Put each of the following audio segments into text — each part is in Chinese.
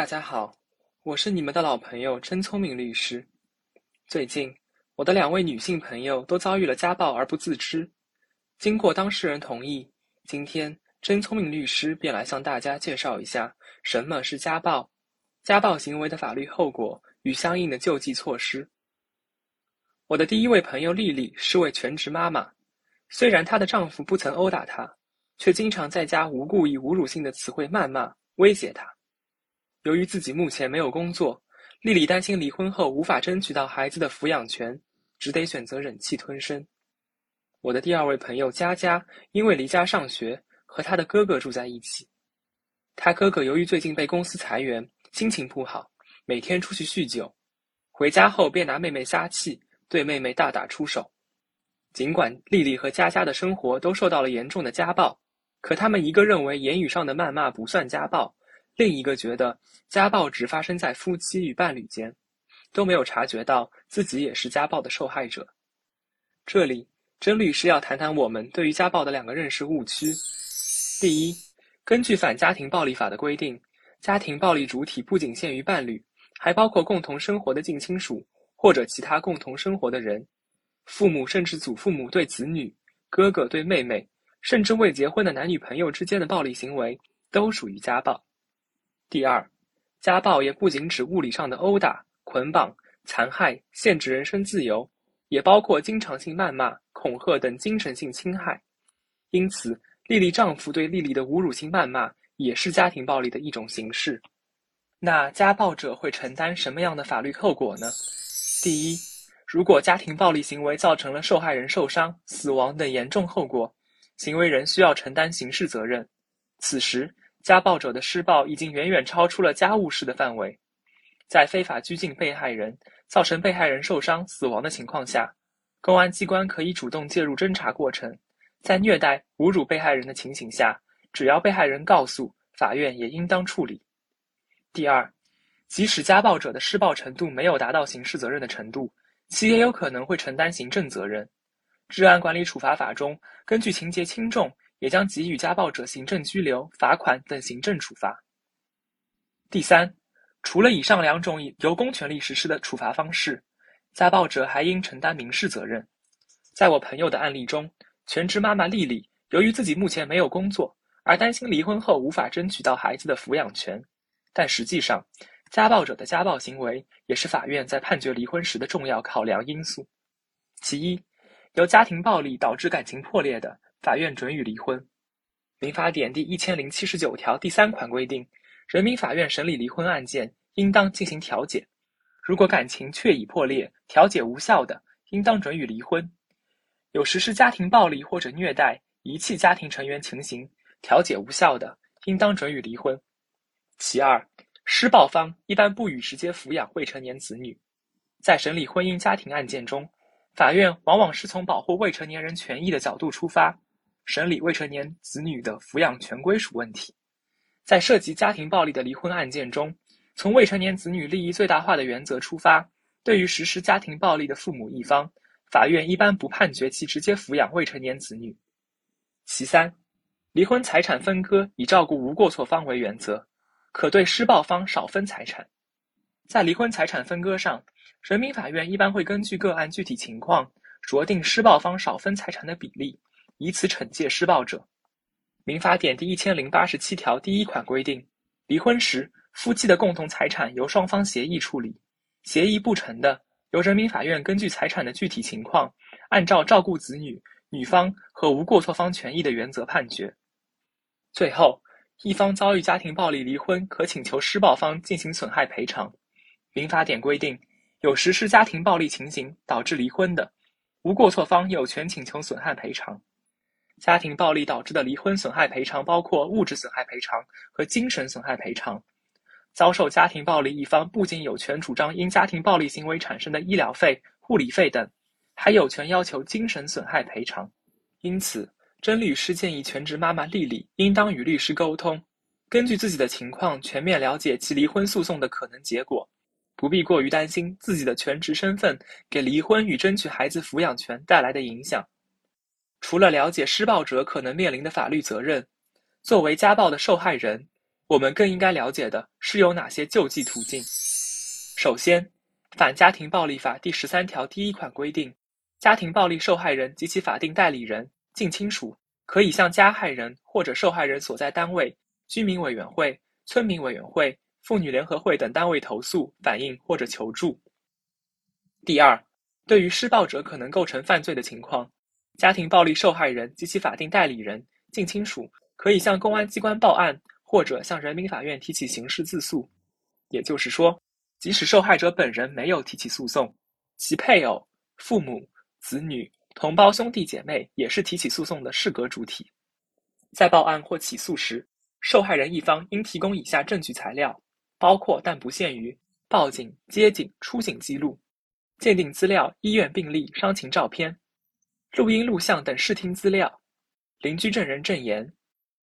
大家好，我是你们的老朋友真聪明律师。最近，我的两位女性朋友都遭遇了家暴而不自知。经过当事人同意，今天真聪明律师便来向大家介绍一下什么是家暴、家暴行为的法律后果与相应的救济措施。我的第一位朋友丽丽是位全职妈妈，虽然她的丈夫不曾殴打她，却经常在家无故以侮辱性的词汇谩骂、威胁她。由于自己目前没有工作，丽丽担心离婚后无法争取到孩子的抚养权，只得选择忍气吞声。我的第二位朋友佳佳，因为离家上学，和她的哥哥住在一起。她哥哥由于最近被公司裁员，心情不好，每天出去酗酒，回家后便拿妹妹撒气，对妹妹大打出手。尽管丽丽和佳佳的生活都受到了严重的家暴，可他们一个认为言语上的谩骂不算家暴。另一个觉得家暴只发生在夫妻与伴侣间，都没有察觉到自己也是家暴的受害者。这里，甄律师要谈谈我们对于家暴的两个认识误区。第一，根据反家庭暴力法的规定，家庭暴力主体不仅限于伴侣，还包括共同生活的近亲属或者其他共同生活的人，父母甚至祖父母对子女、哥哥对妹妹，甚至未结婚的男女朋友之间的暴力行为，都属于家暴。第二，家暴也不仅指物理上的殴打、捆绑、残害、限制人身自由，也包括经常性谩骂、恐吓等精神性侵害。因此，丽丽丈夫对丽丽的侮辱性谩骂也是家庭暴力的一种形式。那家暴者会承担什么样的法律后果呢？第一，如果家庭暴力行为造成了受害人受伤、死亡等严重后果，行为人需要承担刑事责任。此时，家暴者的施暴已经远远超出了家务事的范围，在非法拘禁被害人、造成被害人受伤、死亡的情况下，公安机关可以主动介入侦查过程。在虐待、侮辱被害人的情形下，只要被害人告诉，法院也应当处理。第二，即使家暴者的施暴程度没有达到刑事责任的程度，其也有可能会承担行政责任。治安管理处罚法中，根据情节轻重。也将给予家暴者行政拘留、罚款等行政处罚。第三，除了以上两种由公权力实施的处罚方式，家暴者还应承担民事责任。在我朋友的案例中，全职妈妈丽丽由于自己目前没有工作，而担心离婚后无法争取到孩子的抚养权。但实际上，家暴者的家暴行为也是法院在判决离婚时的重要考量因素。其一，由家庭暴力导致感情破裂的。法院准予离婚。民法典第一千零七十九条第三款规定，人民法院审理离婚案件，应当进行调解。如果感情确已破裂，调解无效的，应当准予离婚。有实施家庭暴力或者虐待、遗弃家庭成员情形，调解无效的，应当准予离婚。其二，施暴方一般不予直接抚养未成年子女。在审理婚姻家庭案件中，法院往往是从保护未成年人权益的角度出发。审理未成年子女的抚养权归属问题，在涉及家庭暴力的离婚案件中，从未成年子女利益最大化的原则出发，对于实施家庭暴力的父母一方，法院一般不判决其直接抚养未成年子女。其三，离婚财产分割以照顾无过错方为原则，可对施暴方少分财产。在离婚财产分割上，人民法院一般会根据个案具体情况，酌定施暴方少分财产的比例。以此惩戒施暴者。民法典第一千零八十七条第一款规定，离婚时夫妻的共同财产由双方协议处理，协议不成的，由人民法院根据财产的具体情况，按照照顾子女、女方和无过错方权益的原则判决。最后，一方遭遇家庭暴力离婚，可请求施暴方进行损害赔偿。民法典规定，有实施家庭暴力情形导致离婚的，无过错方有权请求损害赔偿。家庭暴力导致的离婚损害赔偿包括物质损害赔偿和精神损害赔偿。遭受家庭暴力一方不仅有权主张因家庭暴力行为产生的医疗费、护理费等，还有权要求精神损害赔偿。因此，甄律师建议全职妈妈丽丽应当与律师沟通，根据自己的情况全面了解其离婚诉讼的可能结果，不必过于担心自己的全职身份给离婚与争取孩子抚养权带来的影响。除了了解施暴者可能面临的法律责任，作为家暴的受害人，我们更应该了解的是有哪些救济途径。首先，《反家庭暴力法》第十三条第一款规定，家庭暴力受害人及其法定代理人、近亲属可以向加害人或者受害人所在单位、居民委员会、村民委员会、妇女联合会等单位投诉、反映或者求助。第二，对于施暴者可能构成犯罪的情况，家庭暴力受害人及其法定代理人、近亲属可以向公安机关报案。或者向人民法院提起刑事自诉，也就是说，即使受害者本人没有提起诉讼，其配偶、父母、子女、同胞兄弟姐妹也是提起诉讼的适格主体。在报案或起诉时，受害人一方应提供以下证据材料，包括但不限于报警、接警、出警记录、鉴定资料、医院病历、伤情照片、录音录像等视听资料、邻居证人证言。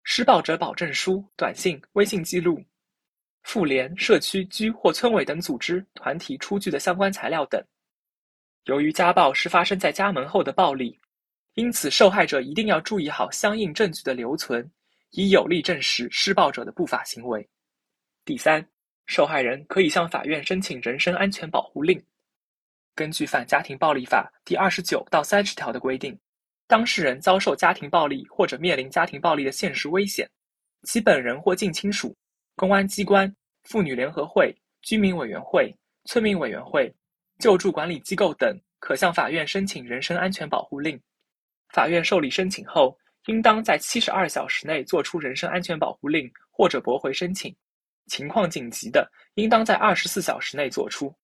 施暴者保证书、短信、微信记录、妇联、社区、居或村委等组织团体出具的相关材料等。由于家暴是发生在家门后的暴力，因此受害者一定要注意好相应证据的留存，以有力证实施暴者的不法行为。第三，受害人可以向法院申请人身安全保护令。根据《反家庭暴力法》第二十九到三十条的规定。当事人遭受家庭暴力或者面临家庭暴力的现实危险，其本人或近亲属、公安机关、妇女联合会、居民委员会、村民委员会、救助管理机构等，可向法院申请人身安全保护令。法院受理申请后，应当在七十二小时内作出人身安全保护令或者驳回申请。情况紧急的，应当在二十四小时内作出。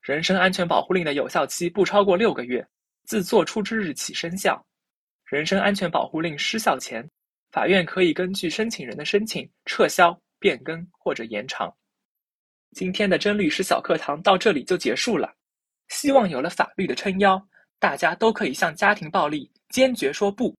人身安全保护令的有效期不超过六个月，自作出之日起生效。人身安全保护令失效前，法院可以根据申请人的申请撤销、变更或者延长。今天的甄律师小课堂到这里就结束了，希望有了法律的撑腰，大家都可以向家庭暴力坚决说不。